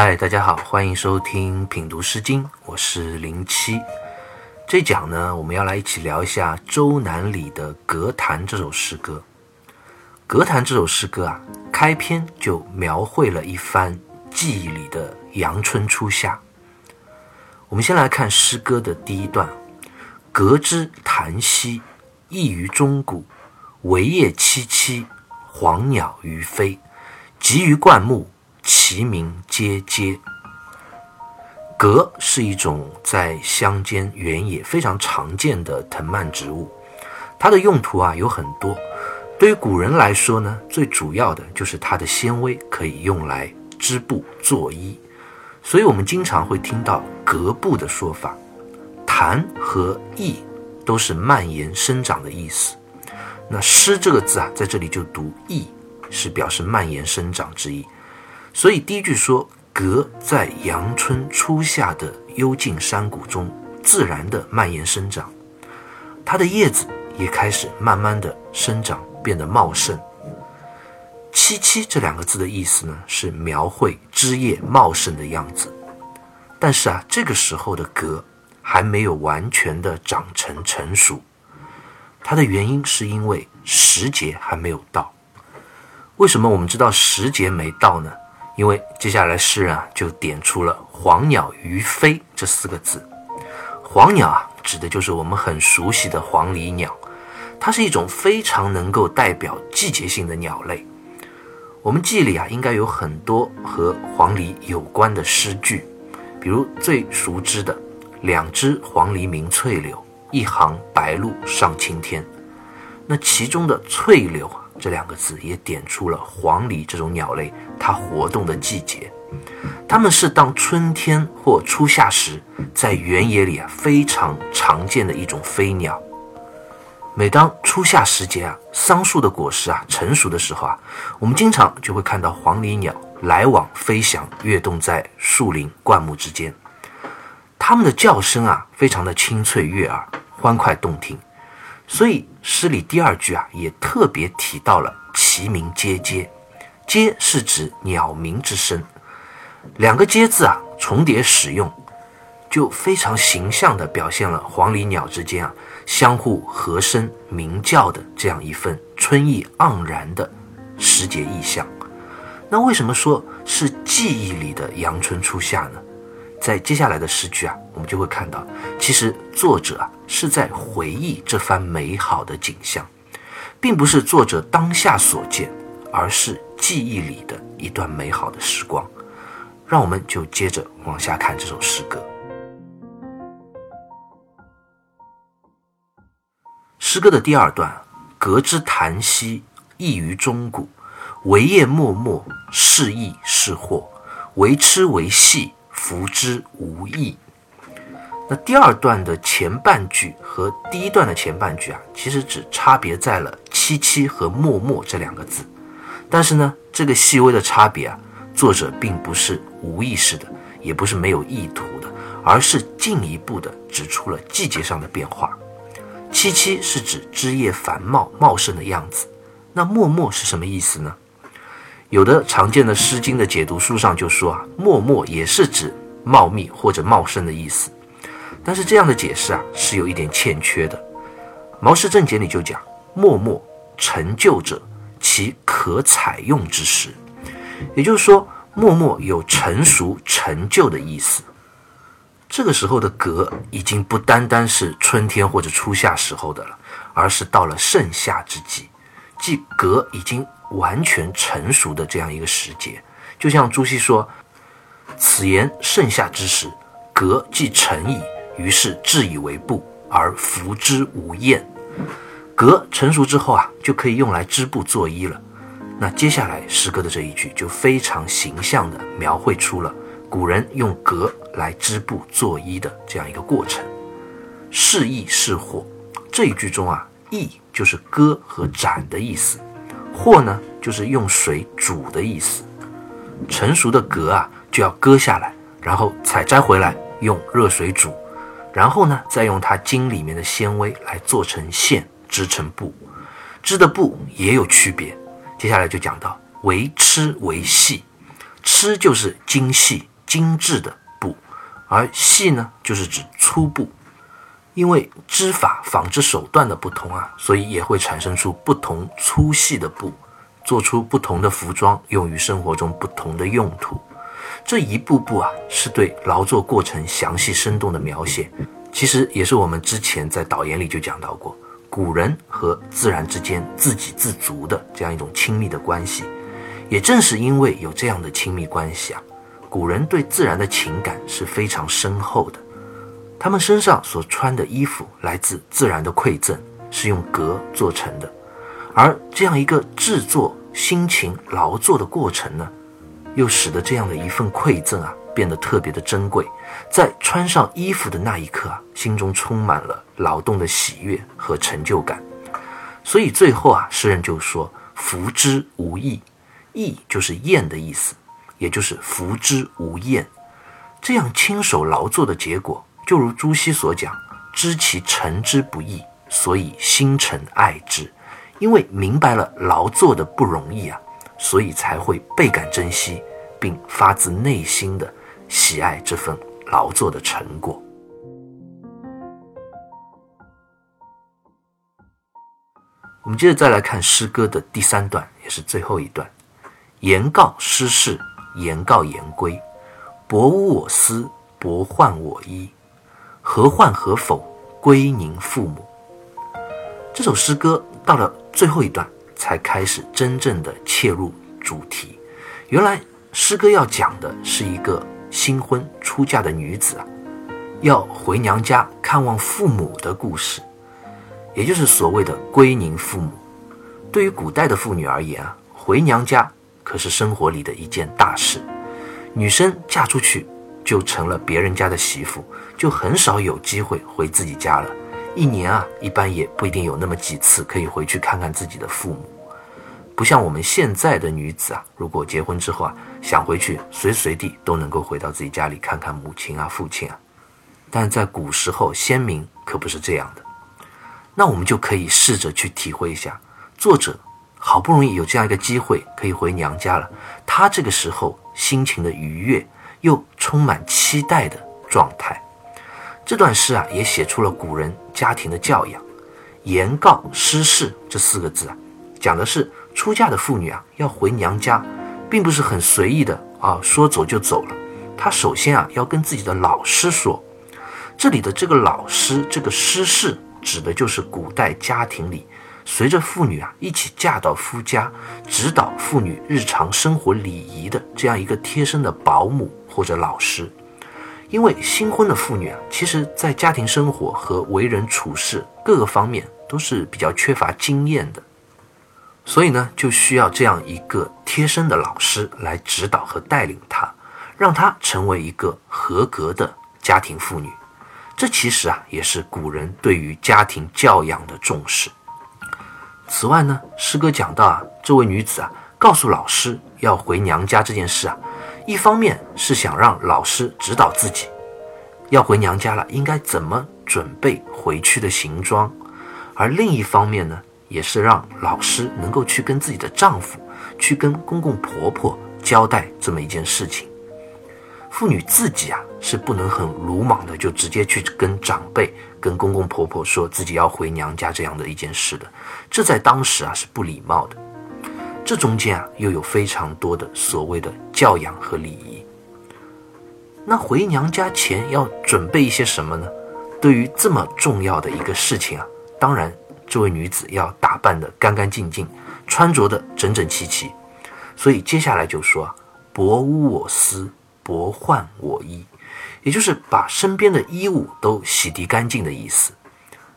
嗨，大家好，欢迎收听品读诗经，我是零七。这讲呢，我们要来一起聊一下《周南里的格谈》这首诗歌。《格谈》这首诗歌啊，开篇就描绘了一番记忆里的阳春初夏。我们先来看诗歌的第一段：“格之谈兮，异于钟鼓；惟叶萋萋，黄鸟于飞。集于灌木。”其名皆皆。葛是一种在乡间原野非常常见的藤蔓植物，它的用途啊有很多。对于古人来说呢，最主要的就是它的纤维可以用来织布做衣，所以我们经常会听到革布的说法。檀和翼都是蔓延生长的意思。那诗这个字啊，在这里就读翼，是表示蔓延生长之意。所以第一句说，葛在阳春初夏的幽静山谷中自然的蔓延生长，它的叶子也开始慢慢的生长，变得茂盛。萋萋这两个字的意思呢，是描绘枝叶茂盛的样子。但是啊，这个时候的葛还没有完全的长成成熟，它的原因是因为时节还没有到。为什么我们知道时节没到呢？因为接下来诗人啊就点出了“黄鸟于飞”这四个字。黄鸟啊，指的就是我们很熟悉的黄鹂鸟，它是一种非常能够代表季节性的鸟类。我们记忆里啊，应该有很多和黄鹂有关的诗句，比如最熟知的“两只黄鹂鸣翠柳，一行白鹭上青天”。那其中的“翠柳”啊。这两个字也点出了黄鹂这种鸟类它活动的季节，它们是当春天或初夏时，在原野里啊非常常见的一种飞鸟。每当初夏时节啊，桑树的果实啊成熟的时候啊，我们经常就会看到黄鹂鸟来往飞翔，跃动在树林灌木之间。它们的叫声啊，非常的清脆悦耳，欢快动听。所以诗里第二句啊，也特别提到了其鸣皆皆，皆是指鸟鸣之声。两个皆字啊重叠使用，就非常形象地表现了黄鹂鸟之间啊相互和声鸣叫的这样一份春意盎然的时节意象。那为什么说是记忆里的阳春初夏呢？在接下来的诗句啊，我们就会看到，其实作者啊是在回忆这番美好的景象，并不是作者当下所见，而是记忆里的一段美好的时光。让我们就接着往下看这首诗歌。诗歌的第二段：隔之檀兮，异于钟鼓；惟叶脉脉，是益是祸；惟痴惟戏。福之无益。那第二段的前半句和第一段的前半句啊，其实只差别在了“萋萋”和“默默”这两个字。但是呢，这个细微的差别啊，作者并不是无意识的，也不是没有意图的，而是进一步的指出了季节上的变化。“萋萋”是指枝叶繁茂茂盛的样子，那“默默”是什么意思呢？有的常见的《诗经》的解读书上就说啊，默默也是指茂密或者茂盛的意思，但是这样的解释啊是有一点欠缺的。《毛氏正解》里就讲，默默成就者，其可采用之时，也就是说，默默有成熟成就的意思。这个时候的格已经不单单是春天或者初夏时候的了，而是到了盛夏之际，即格已经。完全成熟的这样一个时节，就像朱熹说：“此言盛夏之时，格既成矣，于是自以为布，而服之无厌。革成熟之后啊，就可以用来织布做衣了。那接下来诗歌的这一句就非常形象地描绘出了古人用革来织布做衣的这样一个过程。是意是火，这一句中啊，意就是割和斩的意思。或呢，就是用水煮的意思。成熟的葛啊，就要割下来，然后采摘回来，用热水煮，然后呢，再用它茎里面的纤维来做成线，织成布。织的布也有区别。接下来就讲到，为织为细，织就是精细、精致的布，而细呢，就是指粗布。因为织法、纺织手段的不同啊，所以也会产生出不同粗细的布，做出不同的服装，用于生活中不同的用途。这一步步啊，是对劳作过程详细生动的描写。其实也是我们之前在导言里就讲到过，古人和自然之间自给自足的这样一种亲密的关系。也正是因为有这样的亲密关系啊，古人对自然的情感是非常深厚的。他们身上所穿的衣服来自自然的馈赠，是用革做成的，而这样一个制作、辛勤劳作的过程呢，又使得这样的一份馈赠啊变得特别的珍贵。在穿上衣服的那一刻啊，心中充满了劳动的喜悦和成就感。所以最后啊，诗人就说：“服之无益，益就是厌的意思，也就是服之无厌。这样亲手劳作的结果。”就如朱熹所讲，知其成之不易，所以心诚爱之。因为明白了劳作的不容易啊，所以才会倍感珍惜，并发自内心的喜爱这份劳作的成果。我们接着再来看诗歌的第三段，也是最后一段：言告失事，言告言归，薄污我思，薄患我衣。何患何否？归宁父母。这首诗歌到了最后一段，才开始真正的切入主题。原来诗歌要讲的是一个新婚出嫁的女子啊，要回娘家看望父母的故事，也就是所谓的归宁父母。对于古代的妇女而言啊，回娘家可是生活里的一件大事。女生嫁出去。就成了别人家的媳妇，就很少有机会回自己家了。一年啊，一般也不一定有那么几次可以回去看看自己的父母。不像我们现在的女子啊，如果结婚之后啊，想回去，随随地都能够回到自己家里看看母亲啊、父亲啊。但在古时候，先民可不是这样的。那我们就可以试着去体会一下，作者好不容易有这样一个机会可以回娘家了，他这个时候心情的愉悦。又充满期待的状态。这段诗啊，也写出了古人家庭的教养。言告失事这四个字啊，讲的是出嫁的妇女啊要回娘家，并不是很随意的啊说走就走了。她首先啊要跟自己的老师说。这里的这个老师，这个师事，指的就是古代家庭里。随着妇女啊一起嫁到夫家，指导妇女日常生活礼仪的这样一个贴身的保姆或者老师，因为新婚的妇女啊，其实在家庭生活和为人处事各个方面都是比较缺乏经验的，所以呢，就需要这样一个贴身的老师来指导和带领她，让她成为一个合格的家庭妇女。这其实啊，也是古人对于家庭教养的重视。此外呢，诗歌讲到啊，这位女子啊，告诉老师要回娘家这件事啊，一方面是想让老师指导自己，要回娘家了，应该怎么准备回去的行装；而另一方面呢，也是让老师能够去跟自己的丈夫，去跟公公婆婆交代这么一件事情。妇女自己啊，是不能很鲁莽的就直接去跟长辈。跟公公婆婆说自己要回娘家这样的一件事的，这在当时啊是不礼貌的。这中间啊又有非常多的所谓的教养和礼仪。那回娘家前要准备一些什么呢？对于这么重要的一个事情啊，当然这位女子要打扮得干干净净，穿着的整整齐齐。所以接下来就说啊，薄污我丝，薄换我衣。也就是把身边的衣物都洗涤干净的意思。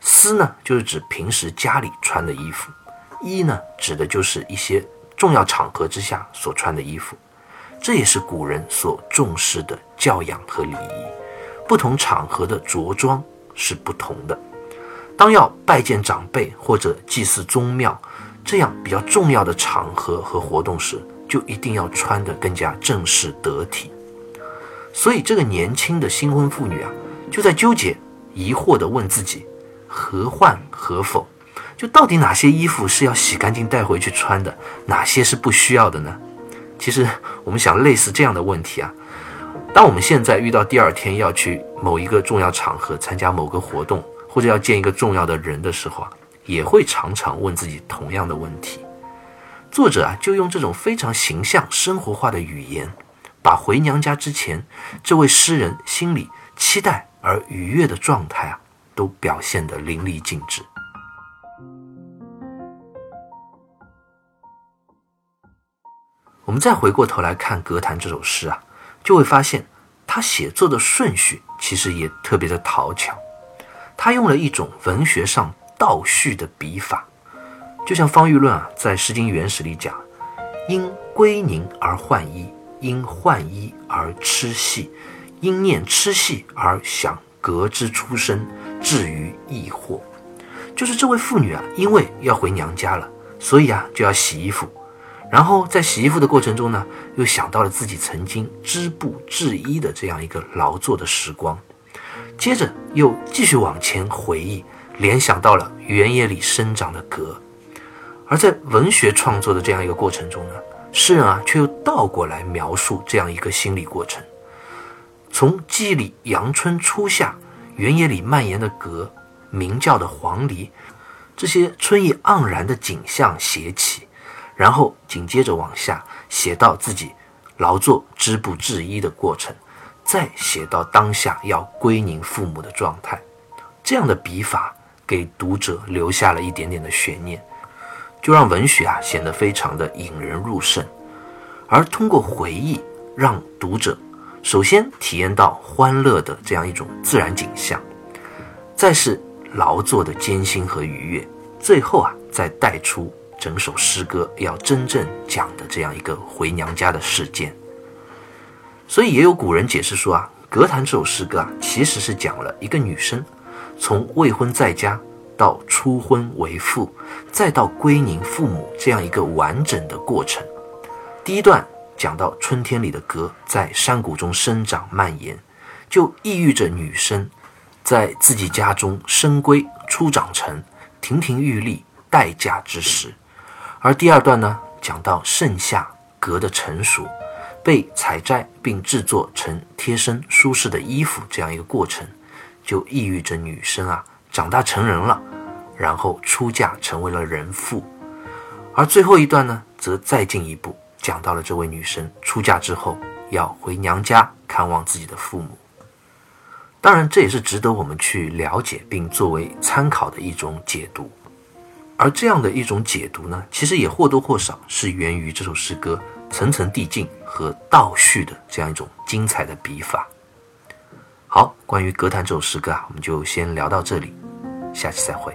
丝呢，就是指平时家里穿的衣服；衣呢，指的就是一些重要场合之下所穿的衣服。这也是古人所重视的教养和礼仪。不同场合的着装是不同的。当要拜见长辈或者祭祀宗庙这样比较重要的场合和活动时，就一定要穿得更加正式得体。所以，这个年轻的新婚妇女啊，就在纠结、疑惑地问自己：何患何否？就到底哪些衣服是要洗干净带回去穿的，哪些是不需要的呢？其实我们想类似这样的问题啊，当我们现在遇到第二天要去某一个重要场合参加某个活动，或者要见一个重要的人的时候啊，也会常常问自己同样的问题。作者啊，就用这种非常形象、生活化的语言，把回娘家之前这位诗人心里期待而愉悦的状态啊，都表现得淋漓尽致。我们再回过头来看《格谈》这首诗啊，就会发现他写作的顺序其实也特别的讨巧。他用了一种文学上倒叙的笔法，就像方玉论啊在《诗经原始》里讲：“因归宁而换衣，因换衣而痴戏，因念痴戏而想革之出身，至于易惑。”就是这位妇女啊，因为要回娘家了，所以啊就要洗衣服。然后在洗衣服的过程中呢，又想到了自己曾经织布制衣的这样一个劳作的时光，接着又继续往前回忆，联想到了原野里生长的葛。而在文学创作的这样一个过程中呢，诗人啊却又倒过来描述这样一个心理过程：从记忆里阳春初夏原野里蔓延的葛、鸣叫的黄鹂这些春意盎然的景象写起。然后紧接着往下写到自己劳作织布制衣的过程，再写到当下要归宁父母的状态，这样的笔法给读者留下了一点点的悬念，就让文学啊显得非常的引人入胜。而通过回忆，让读者首先体验到欢乐的这样一种自然景象，再是劳作的艰辛和愉悦，最后啊再带出。整首诗歌要真正讲的这样一个回娘家的事件，所以也有古人解释说啊，《格谈》这首诗歌啊，其实是讲了一个女生从未婚在家到初婚为妇，再到归宁父母这样一个完整的过程。第一段讲到春天里的格在山谷中生长蔓延，就意喻着女生在自己家中生归初长成，亭亭玉立待嫁之时。而第二段呢，讲到盛夏革的成熟，被采摘并制作成贴身舒适的衣服这样一个过程，就意喻着女生啊长大成人了，然后出嫁成为了人妇。而最后一段呢，则再进一步讲到了这位女生出嫁之后要回娘家看望自己的父母。当然，这也是值得我们去了解并作为参考的一种解读。而这样的一种解读呢，其实也或多或少是源于这首诗歌层层递进和倒叙的这样一种精彩的笔法。好，关于《歌坛》这首诗歌啊，我们就先聊到这里，下期再会。